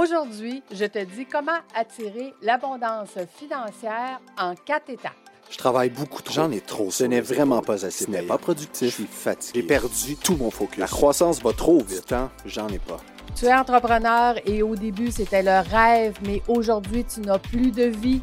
Aujourd'hui, je te dis comment attirer l'abondance financière en quatre étapes. Je travaille beaucoup trop. J'en ai trop. Ce n'est vraiment pas assez. Ce n'est pas productif. Je suis fatigué. J'ai perdu tout mon focus. La croissance va trop vite. temps, j'en ai pas. Tu es entrepreneur et au début, c'était le rêve, mais aujourd'hui, tu n'as plus de vie.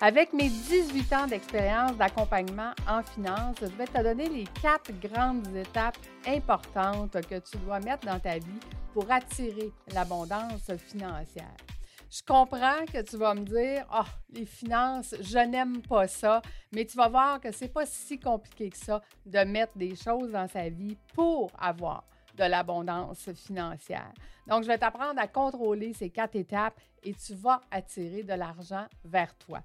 Avec mes 18 ans d'expérience d'accompagnement en finance, je vais te donner les quatre grandes étapes importantes que tu dois mettre dans ta vie pour attirer l'abondance financière. Je comprends que tu vas me dire Ah, les finances, je n'aime pas ça, mais tu vas voir que c'est pas si compliqué que ça de mettre des choses dans sa vie pour avoir de l'abondance financière. Donc, je vais t'apprendre à contrôler ces quatre étapes et tu vas attirer de l'argent vers toi.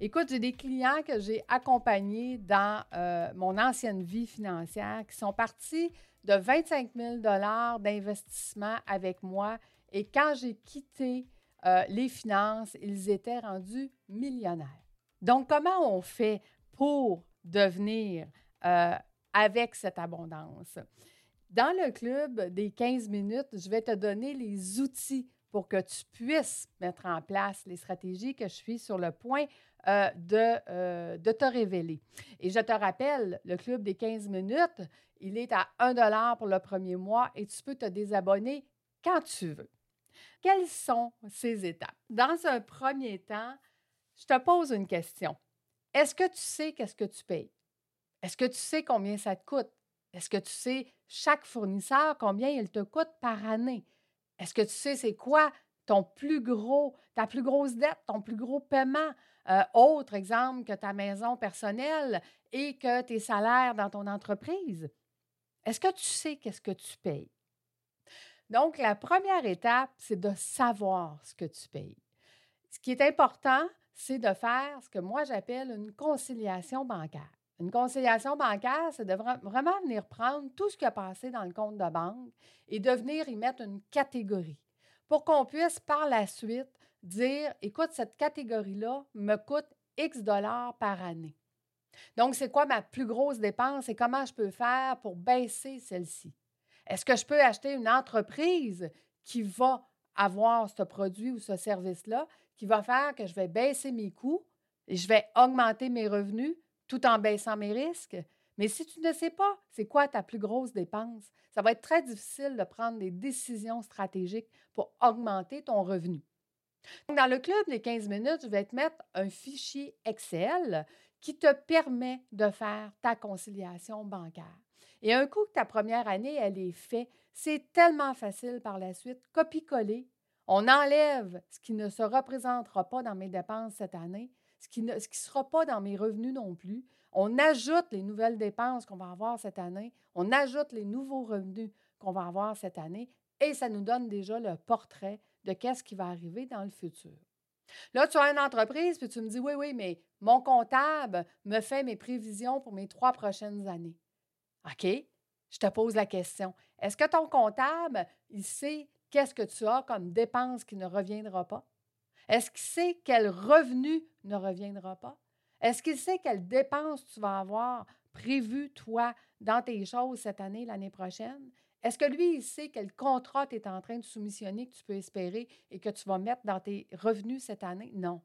Écoute, j'ai des clients que j'ai accompagnés dans euh, mon ancienne vie financière qui sont partis de 25 000 d'investissement avec moi et quand j'ai quitté euh, les finances, ils étaient rendus millionnaires. Donc, comment on fait pour devenir euh, avec cette abondance? Dans le club des 15 minutes, je vais te donner les outils pour que tu puisses mettre en place les stratégies que je suis sur le point euh, de, euh, de te révéler. Et je te rappelle, le club des 15 minutes, il est à 1 pour le premier mois et tu peux te désabonner quand tu veux. Quelles sont ces étapes? Dans un premier temps, je te pose une question. Est-ce que tu sais qu'est-ce que tu payes? Est-ce que tu sais combien ça te coûte? Est-ce que tu sais chaque fournisseur combien il te coûte par année? Est-ce que tu sais c'est quoi ton plus gros, ta plus grosse dette, ton plus gros paiement? Euh, autre exemple que ta maison personnelle et que tes salaires dans ton entreprise? Est-ce que tu sais qu'est-ce que tu payes? Donc, la première étape, c'est de savoir ce que tu payes. Ce qui est important, c'est de faire ce que moi j'appelle une conciliation bancaire. Une conciliation bancaire, c'est de vra- vraiment venir prendre tout ce qui a passé dans le compte de banque et de venir y mettre une catégorie pour qu'on puisse par la suite dire, écoute, cette catégorie-là me coûte X dollars par année. Donc, c'est quoi ma plus grosse dépense et comment je peux faire pour baisser celle-ci? Est-ce que je peux acheter une entreprise qui va avoir ce produit ou ce service-là, qui va faire que je vais baisser mes coûts et je vais augmenter mes revenus tout en baissant mes risques? Mais si tu ne sais pas c'est quoi ta plus grosse dépense, ça va être très difficile de prendre des décisions stratégiques pour augmenter ton revenu. Dans le club des 15 minutes, je vais te mettre un fichier Excel qui te permet de faire ta conciliation bancaire. Et un coup que ta première année, elle est faite, c'est tellement facile par la suite. Copie-coller, on enlève ce qui ne se représentera pas dans mes dépenses cette année, ce qui ne ce qui sera pas dans mes revenus non plus. On ajoute les nouvelles dépenses qu'on va avoir cette année, on ajoute les nouveaux revenus qu'on va avoir cette année et ça nous donne déjà le portrait de qu'est-ce qui va arriver dans le futur. Là, tu as une entreprise, puis tu me dis, oui, oui, mais mon comptable me fait mes prévisions pour mes trois prochaines années. OK, je te pose la question. Est-ce que ton comptable, il sait qu'est-ce que tu as comme dépense qui ne reviendra pas? Est-ce qu'il sait quel revenu ne reviendra pas? Est-ce qu'il sait quelles dépenses tu vas avoir prévues, toi, dans tes choses cette année, l'année prochaine? Est-ce que lui, il sait quel contrat tu es en train de soumissionner que tu peux espérer et que tu vas mettre dans tes revenus cette année? Non.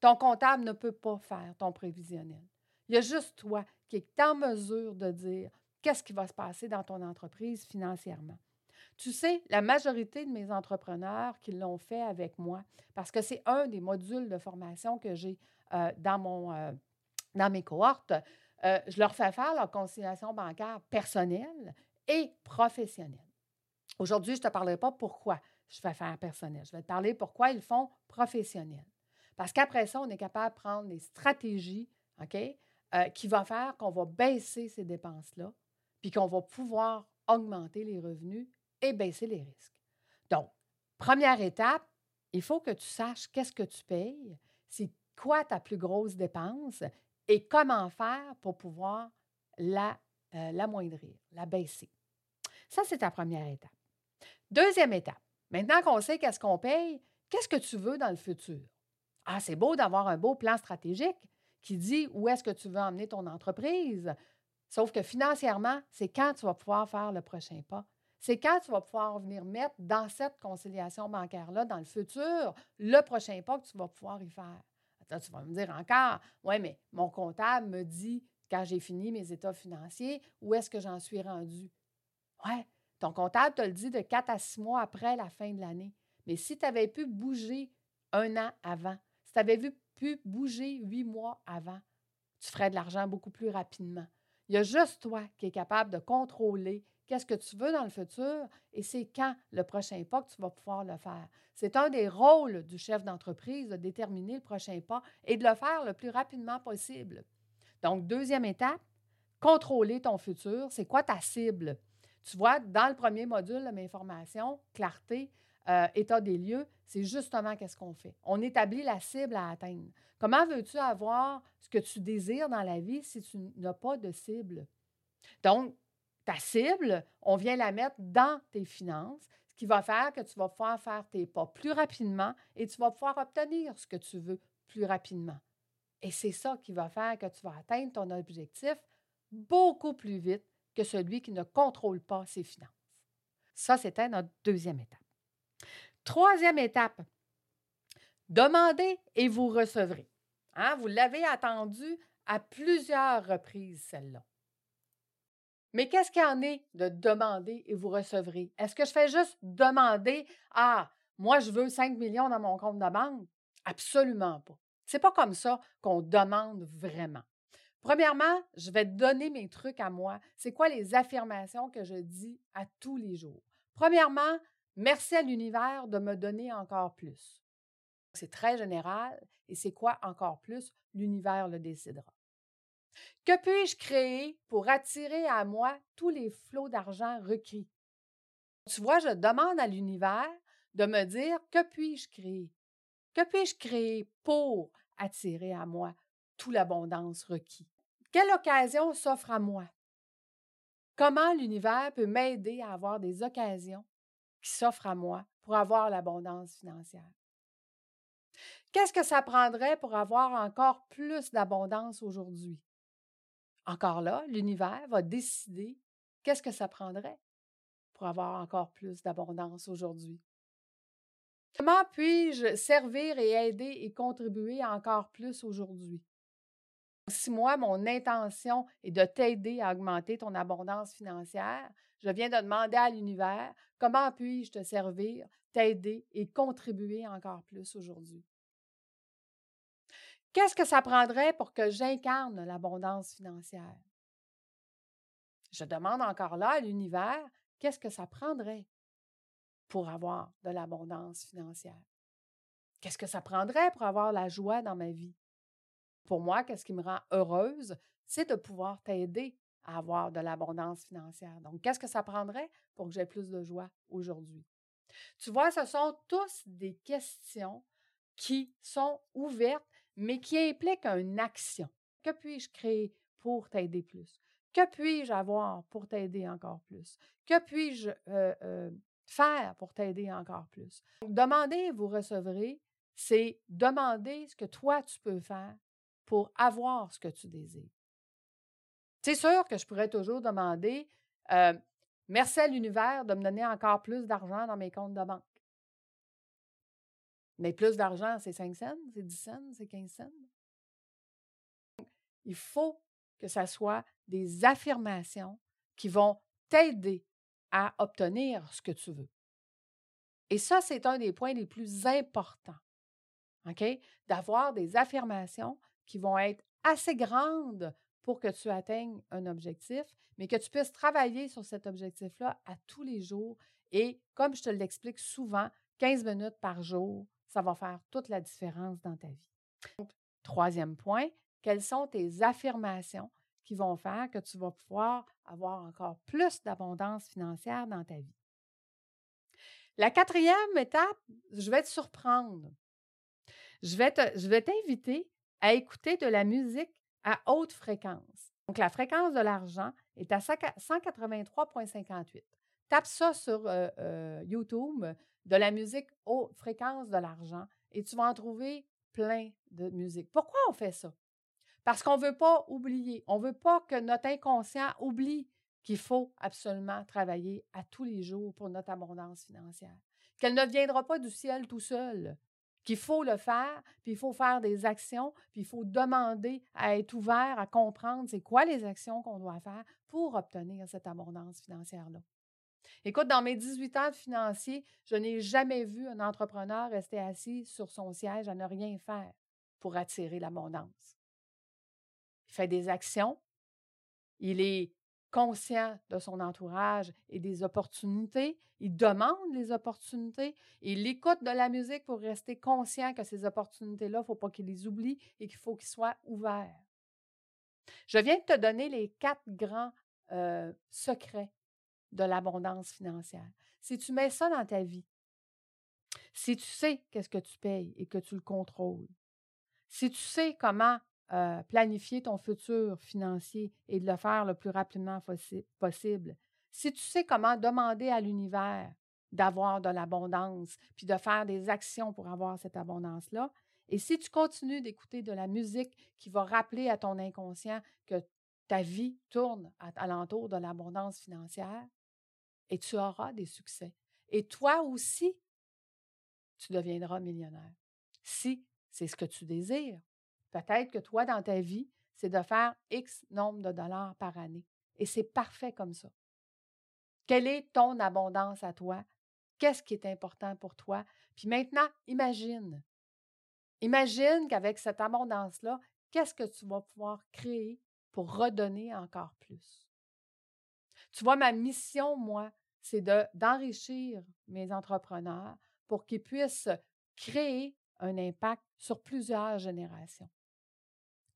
Ton comptable ne peut pas faire ton prévisionnel. Il y a juste toi qui est en mesure de dire qu'est-ce qui va se passer dans ton entreprise financièrement. Tu sais, la majorité de mes entrepreneurs qui l'ont fait avec moi, parce que c'est un des modules de formation que j'ai euh, dans, mon, euh, dans mes cohortes, euh, je leur fais faire leur conciliation bancaire personnelle et professionnelle. Aujourd'hui, je ne te parlerai pas pourquoi je fais faire personnel. Je vais te parler pourquoi ils font professionnel. Parce qu'après ça, on est capable de prendre des stratégies qui vont faire qu'on va baisser ces dépenses-là, puis qu'on va pouvoir augmenter les revenus et baisser les risques. Donc, première étape, il faut que tu saches qu'est-ce que tu payes, c'est quoi ta plus grosse dépense et comment faire pour pouvoir la, euh, l'amoindrir, la baisser. Ça, c'est ta première étape. Deuxième étape, maintenant qu'on sait qu'est-ce qu'on paye, qu'est-ce que tu veux dans le futur? Ah, c'est beau d'avoir un beau plan stratégique qui dit où est-ce que tu veux emmener ton entreprise. Sauf que financièrement, c'est quand tu vas pouvoir faire le prochain pas. C'est quand tu vas pouvoir venir mettre dans cette conciliation bancaire-là, dans le futur, le prochain pas que tu vas pouvoir y faire. Attends, tu vas me dire encore, oui, mais mon comptable me dit, quand j'ai fini mes états financiers, où est-ce que j'en suis rendu? Oui, ton comptable te le dit de quatre à six mois après la fin de l'année. Mais si tu avais pu bouger un an avant, si tu avais pu bouger huit mois avant, tu ferais de l'argent beaucoup plus rapidement. Il y a juste toi qui es capable de contrôler qu'est-ce que tu veux dans le futur et c'est quand le prochain pas que tu vas pouvoir le faire. C'est un des rôles du chef d'entreprise de déterminer le prochain pas et de le faire le plus rapidement possible. Donc, deuxième étape, contrôler ton futur. C'est quoi ta cible? Tu vois, dans le premier module formations, clarté, euh, état des lieux, c'est justement qu'est-ce qu'on fait. On établit la cible à atteindre. Comment veux-tu avoir ce que tu désires dans la vie si tu n'as pas de cible? Donc, ta cible, on vient la mettre dans tes finances, ce qui va faire que tu vas pouvoir faire tes pas plus rapidement et tu vas pouvoir obtenir ce que tu veux plus rapidement. Et c'est ça qui va faire que tu vas atteindre ton objectif beaucoup plus vite que celui qui ne contrôle pas ses finances. Ça, c'était notre deuxième étape. Troisième étape, demandez et vous recevrez. Hein, vous l'avez attendu à plusieurs reprises, celle-là. Mais qu'est-ce qu'il y en est de demander et vous recevrez? Est-ce que je fais juste demander Ah, moi, je veux 5 millions dans mon compte de banque? Absolument pas. C'est pas comme ça qu'on demande vraiment. Premièrement, je vais donner mes trucs à moi. C'est quoi les affirmations que je dis à tous les jours? Premièrement, merci à l'univers de me donner encore plus. C'est très général et c'est quoi encore plus? L'univers le décidera. Que puis-je créer pour attirer à moi tous les flots d'argent requis? Tu vois, je demande à l'univers de me dire que puis-je créer? Que puis-je créer pour attirer à moi toute l'abondance requis? Quelle occasion s'offre à moi? Comment l'univers peut m'aider à avoir des occasions qui s'offrent à moi pour avoir l'abondance financière? Qu'est-ce que ça prendrait pour avoir encore plus d'abondance aujourd'hui? Encore là, l'univers va décider qu'est-ce que ça prendrait pour avoir encore plus d'abondance aujourd'hui. Comment puis-je servir et aider et contribuer encore plus aujourd'hui? Si moi, mon intention est de t'aider à augmenter ton abondance financière, je viens de demander à l'univers comment puis-je te servir, t'aider et contribuer encore plus aujourd'hui? Qu'est-ce que ça prendrait pour que j'incarne l'abondance financière? Je demande encore là à l'univers, qu'est-ce que ça prendrait pour avoir de l'abondance financière? Qu'est-ce que ça prendrait pour avoir la joie dans ma vie? Pour moi, qu'est-ce qui me rend heureuse? C'est de pouvoir t'aider à avoir de l'abondance financière. Donc, qu'est-ce que ça prendrait pour que j'ai plus de joie aujourd'hui? Tu vois, ce sont tous des questions qui sont ouvertes mais qui implique une action. Que puis-je créer pour t'aider plus? Que puis-je avoir pour t'aider encore plus? Que puis-je faire pour t'aider encore plus? Demander vous recevrez, c'est demander ce que toi tu peux faire pour avoir ce que tu désires. C'est sûr que je pourrais toujours demander merci à l'univers de me donner encore plus d'argent dans mes comptes de banque. Mais plus d'argent, c'est 5 cents, c'est 10 cents, c'est 15 cents. Il faut que ce soit des affirmations qui vont t'aider à obtenir ce que tu veux. Et ça, c'est un des points les plus importants. D'avoir des affirmations qui vont être assez grandes pour que tu atteignes un objectif, mais que tu puisses travailler sur cet objectif-là à tous les jours. Et comme je te l'explique souvent, 15 minutes par jour, ça va faire toute la différence dans ta vie. troisième point, quelles sont tes affirmations qui vont faire que tu vas pouvoir avoir encore plus d'abondance financière dans ta vie? La quatrième étape, je vais te surprendre. Je vais, je vais t'inviter à écouter de la musique à haute fréquence. Donc, la fréquence de l'argent est à 183,58. Tape ça sur YouTube, de la musique haute fréquence de l'argent, et tu vas en trouver plein de musique. Pourquoi on fait ça? Parce qu'on ne veut pas oublier. On ne veut pas que notre inconscient oublie qu'il faut absolument travailler à tous les jours pour notre abondance financière. Qu'elle ne viendra pas du ciel tout seul, qu'il faut le faire, puis il faut faire des actions, puis il faut demander à être ouvert, à comprendre c'est quoi les actions qu'on doit faire pour obtenir cette abondance financière-là. Écoute, dans mes 18 ans de financier, je n'ai jamais vu un entrepreneur rester assis sur son siège à ne rien faire pour attirer l'abondance. Il fait des actions, il est conscient de son entourage et des opportunités, il demande les opportunités, il écoute de la musique pour rester conscient que ces opportunités-là, il ne faut pas qu'il les oublie et qu'il faut qu'il soit ouvert. Je viens de te donner les quatre grands euh, secrets de l'abondance financière. Si tu mets ça dans ta vie, si tu sais qu'est-ce que tu payes et que tu le contrôles, si tu sais comment euh, planifier ton futur financier et de le faire le plus rapidement possible, si tu sais comment demander à l'univers d'avoir de l'abondance, puis de faire des actions pour avoir cette abondance-là, et si tu continues d'écouter de la musique qui va rappeler à ton inconscient que ta vie tourne alentour de l'abondance financière, et tu auras des succès. Et toi aussi, tu deviendras millionnaire. Si c'est ce que tu désires. Peut-être que toi, dans ta vie, c'est de faire X nombre de dollars par année. Et c'est parfait comme ça. Quelle est ton abondance à toi? Qu'est-ce qui est important pour toi? Puis maintenant, imagine. Imagine qu'avec cette abondance-là, qu'est-ce que tu vas pouvoir créer pour redonner encore plus? Tu vois, ma mission, moi, c'est d'enrichir mes entrepreneurs pour qu'ils puissent créer un impact sur plusieurs générations.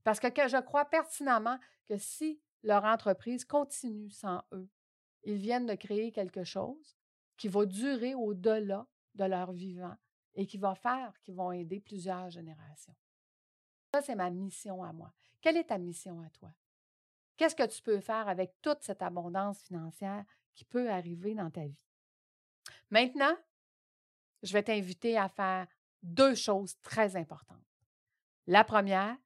Parce que, je crois pertinemment que si leur entreprise continue sans eux, ils viennent de créer quelque chose qui va durer au-delà de leur vivant et qui va faire qu'ils vont aider plusieurs générations. Ça, c'est ma mission à moi. Quelle est ta mission à toi? Qu'est-ce que tu peux faire avec toute cette abondance financière qui peut arriver dans ta vie? Maintenant, je vais t'inviter à faire deux choses très importantes. La première,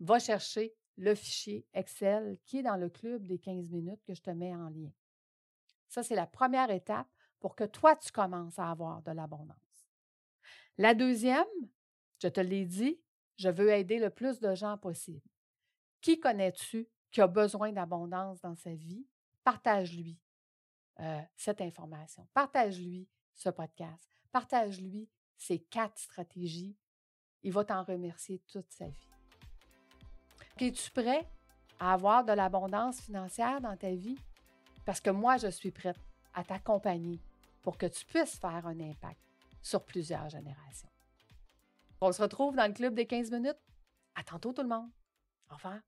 va chercher le fichier Excel qui est dans le club des 15 minutes que je te mets en lien. Ça, c'est la première étape pour que toi, tu commences à avoir de l'abondance. La deuxième, je te l'ai dit, je veux aider le plus de gens possible. Qui connais-tu qui a besoin d'abondance dans sa vie? Partage-lui euh, cette information. Partage-lui ce podcast. Partage-lui ces quatre stratégies. Il va t'en remercier toute sa vie. Es-tu prêt à avoir de l'abondance financière dans ta vie? Parce que moi, je suis prête à t'accompagner pour que tu puisses faire un impact sur plusieurs générations. On se retrouve dans le club des 15 minutes. À tantôt tout le monde. Au revoir.